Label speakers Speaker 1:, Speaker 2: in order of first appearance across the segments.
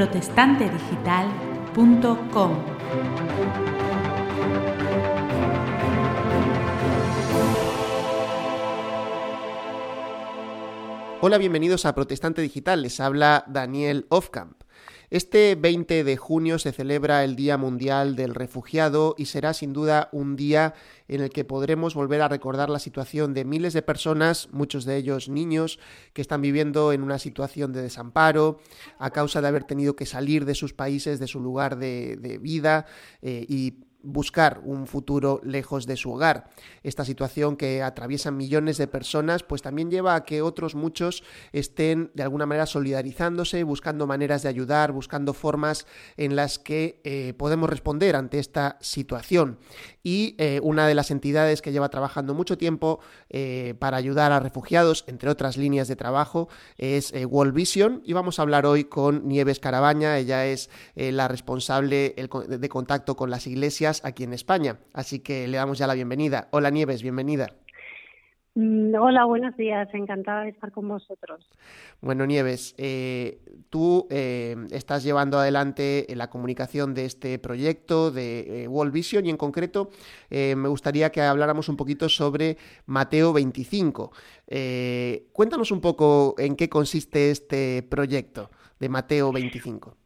Speaker 1: protestantedigital.com.
Speaker 2: Hola, bienvenidos a Protestante Digital. Les habla Daniel Ofkamp. Este 20 de junio se celebra el Día Mundial del Refugiado y será sin duda un día en el que podremos volver a recordar la situación de miles de personas, muchos de ellos niños, que están viviendo en una situación de desamparo a causa de haber tenido que salir de sus países, de su lugar de, vida eh, y buscar un futuro lejos de su hogar. Esta situación que atraviesan millones de personas, pues también lleva a que otros muchos estén de alguna manera solidarizándose, buscando maneras de ayudar, buscando formas en las que eh, podemos responder ante esta situación. Y eh, una de las entidades que lleva trabajando mucho tiempo eh, para ayudar a refugiados, entre otras líneas de trabajo, es World Vision. Y vamos a hablar hoy con Nieves Carabaña. Ella es la responsable de contacto con las iglesias aquí en España. Así que le damos ya la bienvenida. Hola Nieves, bienvenida.
Speaker 3: Mm, hola, buenos días. Encantada de estar con vosotros.
Speaker 2: Bueno, Nieves, eh, tú eh, estás llevando adelante la comunicación de este proyecto de eh, World Vision y en concreto me gustaría que habláramos un poquito sobre Mateo 25. cuéntanos un poco en qué consiste este proyecto de Mateo 25.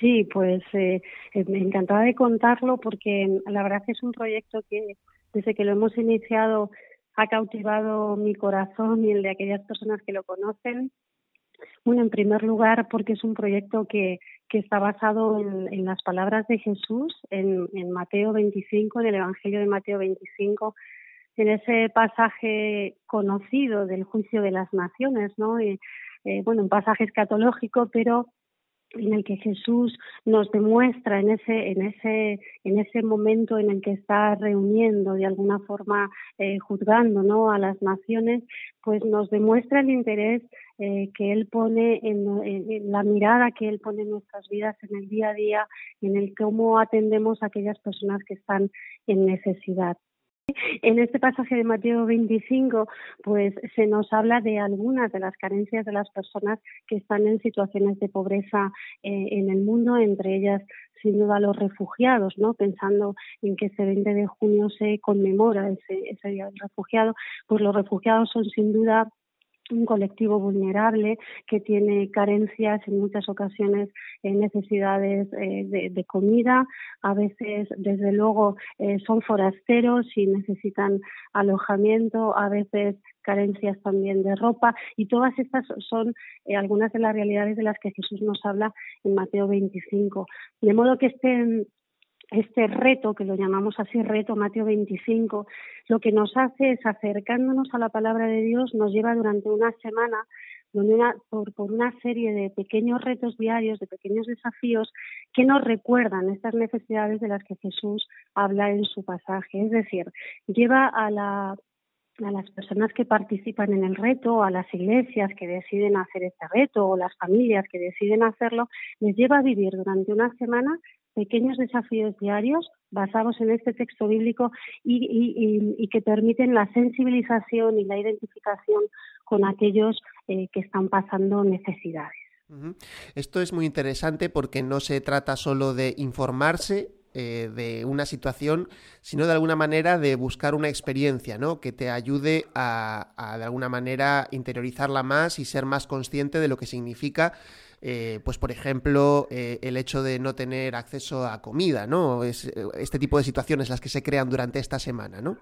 Speaker 3: Sí, pues eh, eh, me encantaba de contarlo porque la verdad es un proyecto que desde que lo hemos iniciado ha cautivado mi corazón y el de aquellas personas que lo conocen. Bueno, en primer lugar, porque es un proyecto que, que está basado en, las palabras de Jesús en, en, Mateo 25, en el Evangelio de Mateo 25, en ese pasaje conocido del juicio de las naciones, ¿no? Y, eh, bueno, un pasaje escatológico, pero en el que Jesús nos demuestra en ese en ese en ese momento en el que está reuniendo de alguna forma eh, juzgando no a las naciones pues nos demuestra el interés eh, que él pone en, en, la mirada que él pone en nuestras vidas en el día a día en el cómo atendemos a aquellas personas que están en necesidad en este pasaje de Mateo 25, pues se nos habla de algunas de las carencias de las personas que están en situaciones de pobreza eh, en el mundo, entre ellas sin duda los refugiados, ¿no? Pensando en que este 20 de junio se conmemora ese, ese Día del Refugiado, pues los refugiados son sin duda un colectivo vulnerable que tiene carencias en muchas ocasiones en necesidades eh, de, comida. A veces desde luego eh, son forasteros y necesitan alojamiento. A veces carencias también de ropa. Y todas estas son eh, algunas de las realidades de las que Jesús nos habla en Mateo 25 de modo que este este reto, que lo llamamos así reto Mateo 25, lo que nos hace es acercándonos a la palabra de Dios, nos lleva durante una semana una, por, por, una serie de pequeños retos diarios, de pequeños desafíos que nos recuerdan estas necesidades de las que Jesús habla en su pasaje. Es decir, lleva a la a las personas que participan en el reto, a las iglesias que deciden hacer este reto o las familias que deciden hacerlo, les lleva a vivir durante una semana pequeños desafíos diarios basados en este texto bíblico y, que permiten la sensibilización y la identificación con aquellos eh, que están pasando necesidades.
Speaker 2: Esto es muy interesante porque no se trata solo de informarse eh, de una situación, sino de alguna manera de buscar una experiencia, ¿no? Que te ayude a, a de alguna manera interiorizarla más y ser más consciente de lo que significa eh, pues por ejemplo, eh, el hecho de no tener acceso a comida, ¿no? Es, este tipo de situaciones las que se crean durante esta semana, ¿no?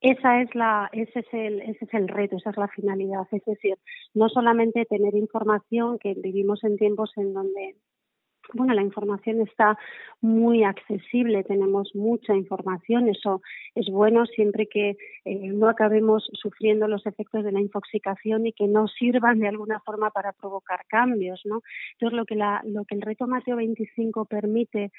Speaker 3: Esa es la, ese es el, ese es el reto, esa es la finalidad. Es decir, no solamente tener información, que vivimos en tiempos en donde bueno, la información está muy accesible, tenemos mucha información, eso es bueno siempre que eh, no acabemos sufriendo los efectos de la intoxicación y que no sirvan de alguna forma para provocar cambios, ¿no? Entonces, lo que, la, lo que el reto Mateo 25 permite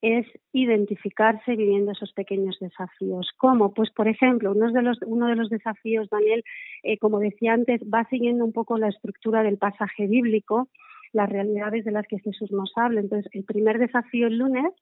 Speaker 3: es identificarse viviendo esos pequeños desafíos. ¿Cómo? Pues, por ejemplo, uno de los, uno de los desafíos, Daniel, eh, como decía antes, va siguiendo un poco la estructura del pasaje bíblico, las realidades de las que Jesús nos habla. Entonces, el primer desafío el lunes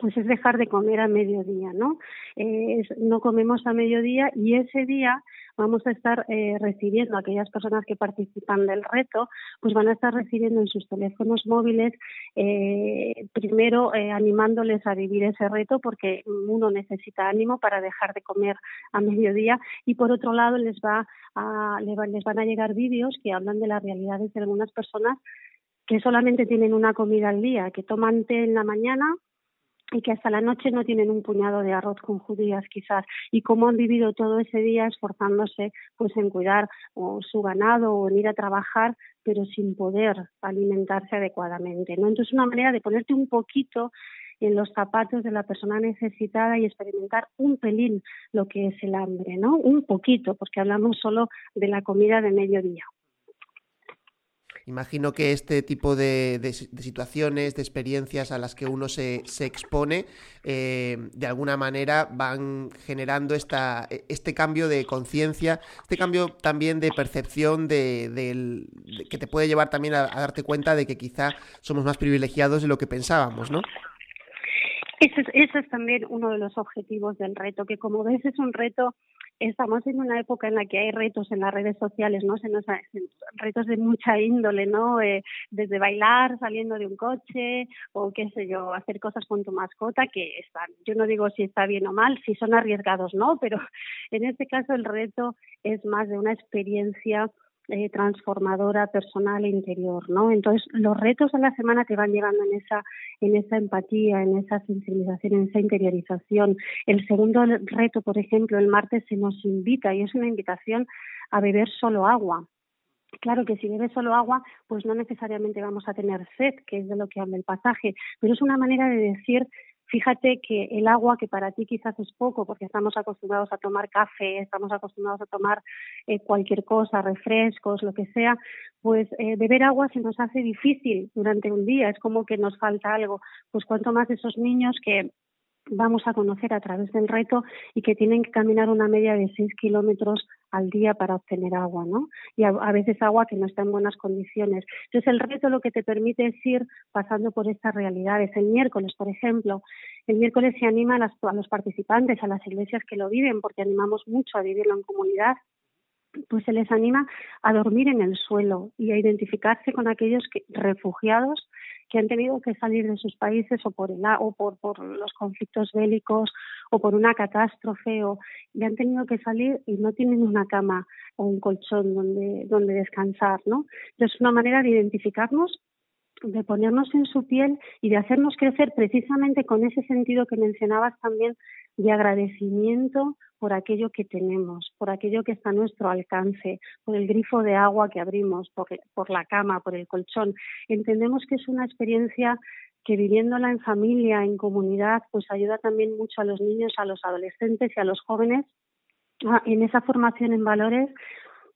Speaker 3: pues es dejar de comer a mediodía, ¿no? Eh, no comemos a mediodía y ese día vamos a estar eh, recibiendo, aquellas personas que participan del reto, pues van a estar recibiendo en sus teléfonos móviles, eh, primero animándoles a vivir ese reto porque uno necesita ánimo para dejar de comer a mediodía y por otro lado les, va a, les van a llegar vídeos que hablan de las realidades de algunas personas que solamente tienen una comida al día, que toman té en la mañana y que hasta la noche no tienen un puñado de arroz con judías quizás. Y cómo han vivido todo ese día esforzándose pues en cuidar o su ganado o en ir a trabajar pero sin poder alimentarse adecuadamente no entonces una manera de ponerte un poquito en los zapatos de la persona necesitada y experimentar un pelín lo que es el hambre no un poquito porque hablamos solo de la comida de mediodía
Speaker 2: Imagino que este tipo de, situaciones, de experiencias a las que uno se, se expone, eh, de alguna manera van generando esta, este cambio de conciencia, este cambio también de percepción de, que te puede llevar también a, a, darte cuenta de que quizá somos más privilegiados de lo que pensábamos, ¿no?
Speaker 3: Ese es, ese es también uno de los objetivos del reto, que como ves es un reto estamos en una época en la que hay retos en las redes sociales, ¿no? Se nos, retos de mucha índole, ¿no? Eh, desde bailar saliendo de un coche o qué sé yo, hacer cosas con tu mascota que están, yo no digo si está bien o mal, si son arriesgados, ¿no? Pero en este caso el reto es más de una experiencia eh, transformadora personal e interior, ¿no? Entonces los retos de la semana te van llevando en esa en esa empatía, en esa sensibilización, en esa interiorización. El segundo reto, por ejemplo, el martes se nos invita y es una invitación a beber solo agua. Claro que si bebes solo agua, pues no necesariamente vamos a tener sed, que es de lo que habla el pasaje, pero es una manera de decir Fíjate que el agua, que para ti quizás es poco, porque estamos acostumbrados a tomar café, estamos acostumbrados a tomar eh, cualquier cosa, refrescos, lo que sea, pues eh, beber agua se nos hace difícil durante un día, es como que nos falta algo. Pues cuanto más esos niños que vamos a conocer a través del reto y que tienen que caminar una media de 6 kilómetros al día para obtener agua, ¿no? Y a, veces agua que no está en buenas condiciones. Entonces el reto lo que te permite es ir pasando por estas realidades. El miércoles, por ejemplo, el miércoles se anima a, las, los participantes, a las iglesias que lo viven, porque animamos mucho a vivirlo en comunidad, pues se les anima a dormir en el suelo y a identificarse con aquellos que, refugiados que han tenido que salir de sus países o por el o por, los conflictos bélicos o por una catástrofe o y han tenido que salir y no tienen una cama o un colchón donde donde descansar, ¿no? Es una manera de identificarnos de ponernos en su piel y de hacernos crecer precisamente con ese sentido que mencionabas también de agradecimiento por aquello que tenemos, por aquello que está a nuestro alcance, por el grifo de agua que abrimos, por, por la cama, por el colchón. Entendemos que es una experiencia que viviéndola en familia, en comunidad, pues ayuda también mucho a los niños, a los adolescentes y a los jóvenes en esa formación en valores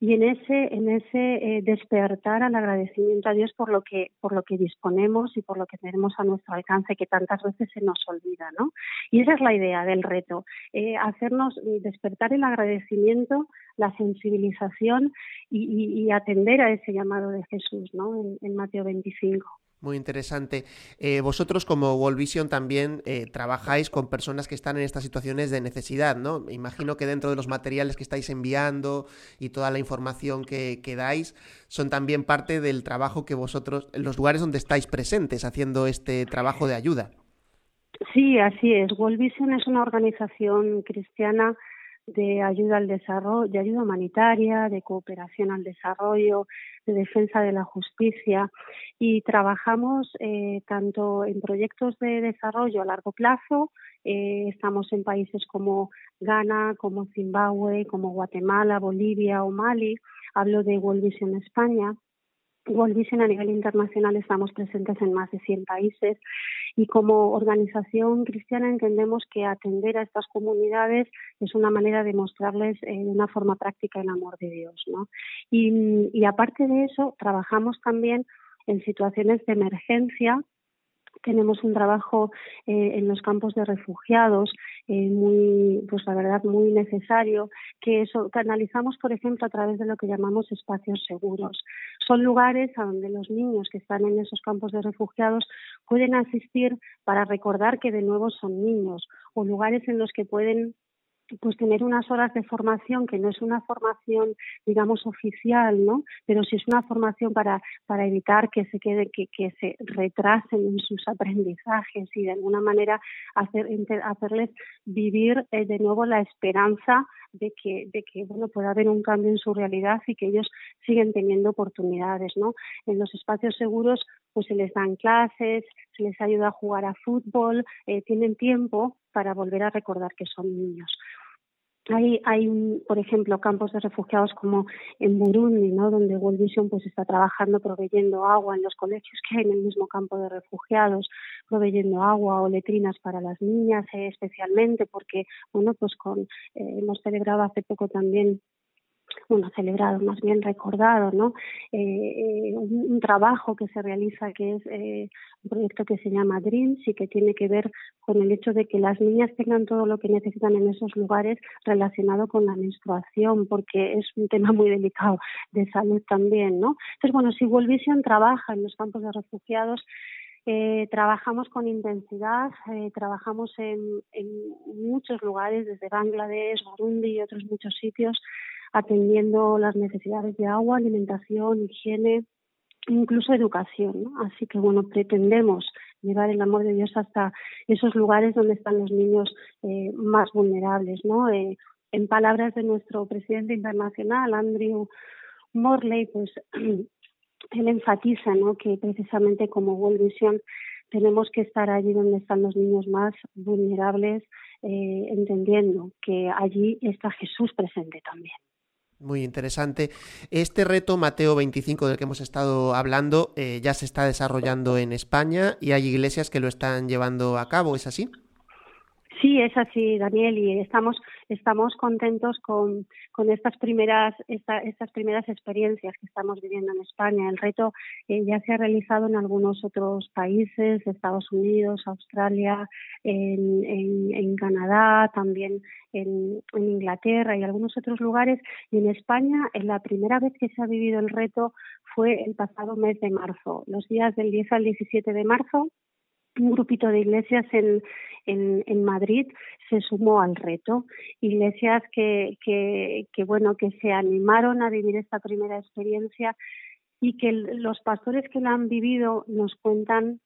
Speaker 3: y en ese en ese eh, despertar al agradecimiento a Dios por lo que por lo que disponemos y por lo que tenemos a nuestro alcance que tantas veces se nos olvida no y esa es la idea del reto eh, hacernos despertar el agradecimiento la sensibilización y, atender a ese llamado de Jesús no en, en Mateo 25
Speaker 2: muy interesante. Eh, vosotros como World Vision también eh, trabajáis con personas que están en estas situaciones de necesidad, ¿no? Imagino que dentro de los materiales que estáis enviando y toda la información que, que dais son también parte del trabajo que vosotros, los lugares donde estáis presentes haciendo este trabajo de ayuda.
Speaker 3: Sí, así es. World Vision es una organización cristiana de ayuda al desarrollo, de ayuda humanitaria, de cooperación al desarrollo, de defensa de la justicia. Y trabajamos eh, tanto en proyectos de desarrollo a largo plazo, eh, estamos en países como Ghana, como Zimbabue, como Guatemala, Bolivia o Mali, hablo de World Vision España, World Vision a nivel internacional estamos presentes en más de 100 países y como organización cristiana entendemos que atender a estas comunidades es una manera de mostrarles eh, de una forma práctica el amor de Dios. ¿no? Y, aparte de eso, trabajamos también en situaciones de emergencia tenemos un trabajo eh, en los campos de refugiados eh, muy, pues la verdad, muy necesario, que eso canalizamos, por ejemplo, a través de lo que llamamos espacios seguros. Son lugares a donde los niños que están en esos campos de refugiados pueden asistir para recordar que de nuevo son niños, o lugares en los que pueden pues tener unas horas de formación que no es una formación digamos oficial no pero sí es una formación para para evitar que se quede que, que se retrasen en sus aprendizajes y de alguna manera hacer hacerles vivir eh, de nuevo la esperanza de que de que bueno pueda haber un cambio en su realidad y que ellos siguen teniendo oportunidades no en los espacios seguros pues se les dan clases se les ayuda a jugar a fútbol eh, tienen tiempo para volver a recordar que son niños. Hay, hay por ejemplo, campos de refugiados como en Burundi, ¿no? donde World Vision pues, está trabajando proveyendo agua en los colegios que hay en el mismo campo de refugiados, proveyendo agua o letrinas para las niñas, eh, especialmente porque, bueno, pues con, eh, hemos celebrado hace poco también bueno, celebrado, más bien recordado, ¿no? Eh, eh, un, trabajo que se realiza que es eh, un proyecto que se llama Dreams y que tiene que ver con el hecho de que las niñas tengan todo lo que necesitan en esos lugares relacionado con la menstruación, porque es un tema muy delicado de salud también, ¿no? Entonces, bueno, si World Vision trabaja en los campos de refugiados, eh, trabajamos con intensidad, eh, trabajamos en, en, muchos lugares, desde Bangladesh, Burundi y otros muchos sitios, atendiendo las necesidades de agua, alimentación, higiene, incluso educación. Así que, bueno, pretendemos llevar el amor de Dios hasta esos lugares donde están los niños eh, más vulnerables. Eh, en palabras de nuestro presidente internacional, Andrew Morley, pues él enfatiza que precisamente como World Vision tenemos que estar allí donde están los niños más vulnerables, eh, entendiendo que allí está Jesús presente también.
Speaker 2: Muy interesante. Este reto Mateo 25 del que hemos estado hablando eh, ya se está desarrollando en España y hay iglesias que lo están llevando a cabo, ¿es así?
Speaker 3: Sí, es así, Daniel, y estamos estamos contentos con, con estas primeras estas primeras experiencias que estamos viviendo en España. El reto eh, ya se ha realizado en algunos otros países, Estados Unidos, Australia, en, en, Canadá, también en, Inglaterra y algunos otros lugares. Y en España, en la primera vez que se ha vivido el reto fue el pasado mes de marzo, los días del 10 al 17 de marzo un grupito de iglesias en, en, en, Madrid se sumó al reto. Iglesias que, que, que, bueno, que se animaron a vivir esta primera experiencia y que los pastores que la han vivido nos cuentan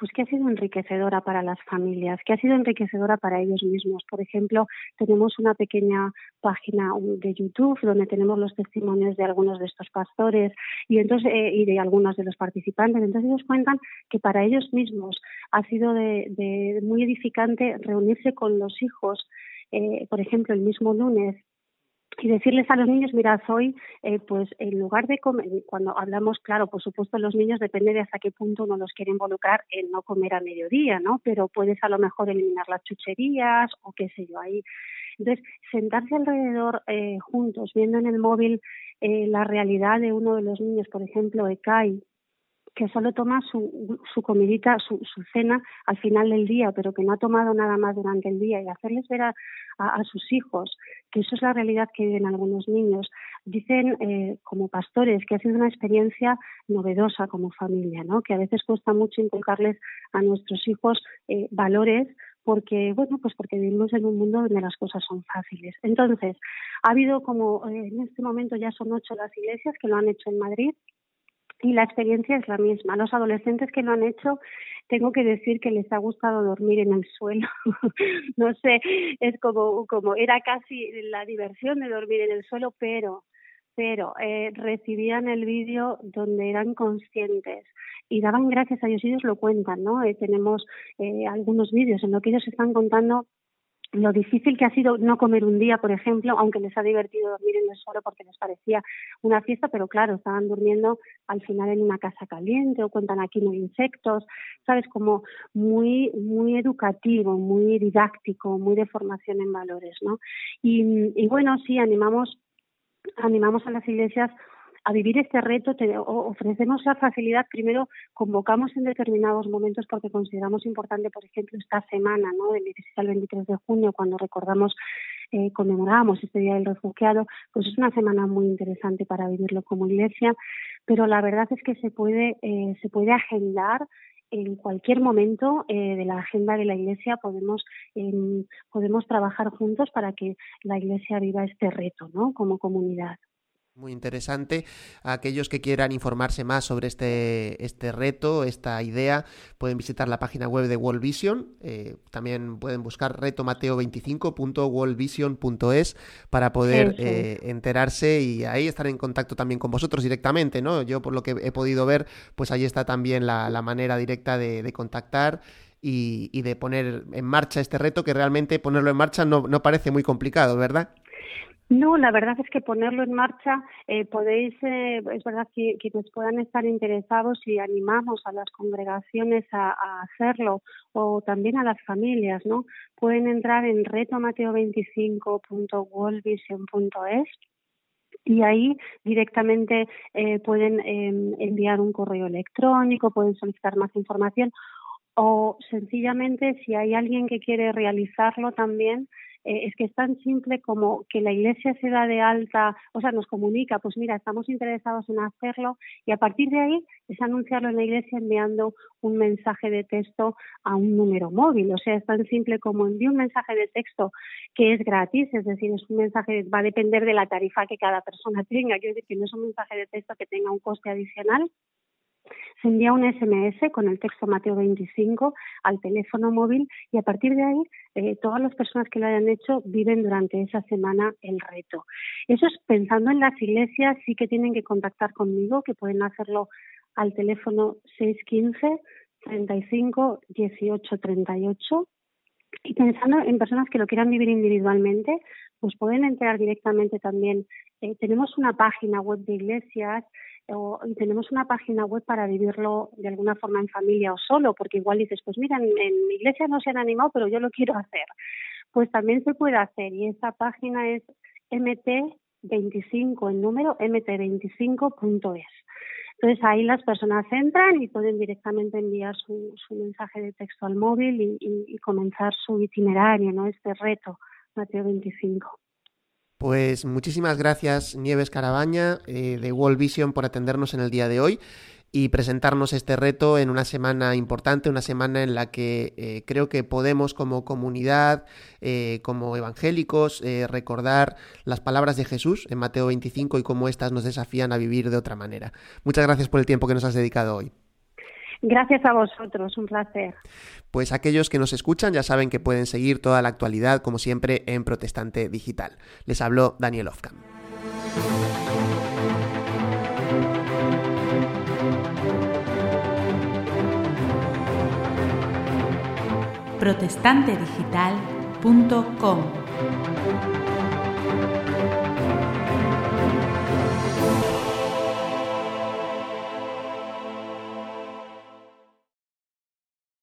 Speaker 3: pues que ha sido enriquecedora para las familias, que ha sido enriquecedora para ellos mismos. Por ejemplo, tenemos una pequeña página de YouTube donde tenemos los testimonios de algunos de estos pastores y entonces eh, y de algunos de los participantes. Entonces ellos cuentan que para ellos mismos ha sido de, muy edificante reunirse con los hijos. Eh, por ejemplo, el mismo lunes y decirles a los niños, mira, hoy, eh, pues en lugar de comer, cuando hablamos, claro, por supuesto, los niños depende de hasta qué punto uno los quiere involucrar en no comer a mediodía, ¿no? Pero puedes a lo mejor eliminar las chucherías o qué sé yo ahí. Entonces, sentarse alrededor eh, juntos, viendo en el móvil eh, la realidad de uno de los niños, por ejemplo, Ekai, que solo toma su, su comidita, su, su, cena al final del día, pero que no ha tomado nada más durante el día y hacerles ver a, sus hijos que eso es la realidad que viven algunos niños. Dicen eh, como pastores que ha sido una experiencia novedosa como familia, ¿no? que a veces cuesta mucho inculcarles a nuestros hijos eh, valores porque bueno pues porque vivimos en un mundo donde las cosas son fáciles entonces ha habido como eh, en este momento ya son ocho las iglesias que lo han hecho en Madrid y la experiencia es la misma. Los adolescentes que lo han hecho, tengo que decir que les ha gustado dormir en el suelo. no sé, es como, como era casi la diversión de dormir en el suelo, pero pero eh, recibían el vídeo donde eran conscientes y daban gracias a Dios, ellos lo cuentan, ¿no? Eh, tenemos eh, algunos vídeos en los que ellos están contando lo difícil que ha sido no comer un día, por ejemplo, aunque les ha divertido dormir en el suelo porque les parecía una fiesta, pero claro, estaban durmiendo al final en una casa caliente o cuentan aquí no insectos, sabes, como muy muy educativo, muy didáctico, muy de formación en valores, ¿no? Y, y bueno, sí, animamos animamos a las iglesias a vivir este reto ofrecemos la facilidad, primero convocamos en determinados momentos porque consideramos importante, por ejemplo, esta semana, ¿no? del 16 al 23 de junio, cuando recordamos eh, conmemoramos este Día del Refugiado, pues es una semana muy interesante para vivirlo como iglesia, pero la verdad es que se puede, eh, se puede agendar en cualquier momento eh, de la agenda de la Iglesia podemos em, podemos trabajar juntos para que la Iglesia viva este reto, ¿no? Como comunidad.
Speaker 2: Muy interesante. Aquellos que quieran informarse más sobre este, este reto, esta idea, pueden visitar la página web de World Vision. Eh, también pueden buscar retomateo25.worldvision.es para poder eh, enterarse y ahí estar en contacto también con vosotros directamente, ¿no? Yo por lo que he podido ver, pues ahí está también la, manera directa de, contactar. Y, de poner en marcha este reto, que realmente ponerlo en marcha no, no parece muy complicado, ¿verdad?
Speaker 3: No, la verdad es que ponerlo en marcha eh, podéis, eh, es verdad que quienes puedan estar interesados y animamos a las congregaciones a, hacerlo o también a las familias, ¿no? Pueden entrar en retomateo25.worldvision.es y ahí directamente eh, pueden em, enviar un correo electrónico, pueden solicitar más información o sencillamente si hay alguien que quiere realizarlo también eh, es que es tan simple como que la iglesia se da de alta, o sea, nos comunica, pues mira, estamos interesados en hacerlo y a partir de ahí es anunciarlo en la iglesia enviando un mensaje de texto a un número móvil. O sea, es tan simple como envío un mensaje de texto que es gratis, es decir, es un mensaje, va a depender de la tarifa que cada persona tenga. Quiero decir que no es un mensaje de texto que tenga un coste adicional, se envía un SMS con el texto Mateo 25 al teléfono móvil y a partir de ahí eh, todas las personas que lo hayan hecho viven durante esa semana el reto. Eso es pensando en las iglesias, sí que tienen que contactar conmigo, que pueden hacerlo al teléfono 615 35 18 38 y pensando en personas que lo quieran vivir individualmente, pues pueden entrar directamente también. Eh, tenemos una página web de iglesias y tenemos una página web para vivirlo de alguna forma en familia o solo, porque igual dices, pues mira, en, mi iglesia no se han animado, pero yo lo quiero hacer. Pues también se puede hacer y esa página es mt25, el número mt25.es. Entonces ahí las personas entran y pueden directamente enviar su, mensaje de texto al móvil y, comenzar su itinerario, ¿no? Este reto, Mateo 25.
Speaker 2: Pues muchísimas gracias Nieves Carabaña eh, de World Vision por atendernos en el día de hoy y presentarnos este reto en una semana importante, una semana en la que eh, creo que podemos como comunidad, eh, como evangélicos, recordar las palabras de Jesús en Mateo 25 y cómo éstas nos desafían a vivir de otra manera. Muchas gracias por el tiempo que nos has dedicado hoy.
Speaker 3: Gracias a vosotros, un placer.
Speaker 2: Pues aquellos que nos escuchan ya saben que pueden seguir toda la actualidad, como siempre, en Protestante Digital. Les habló Daniel Ofcam.
Speaker 1: protestantedigital.com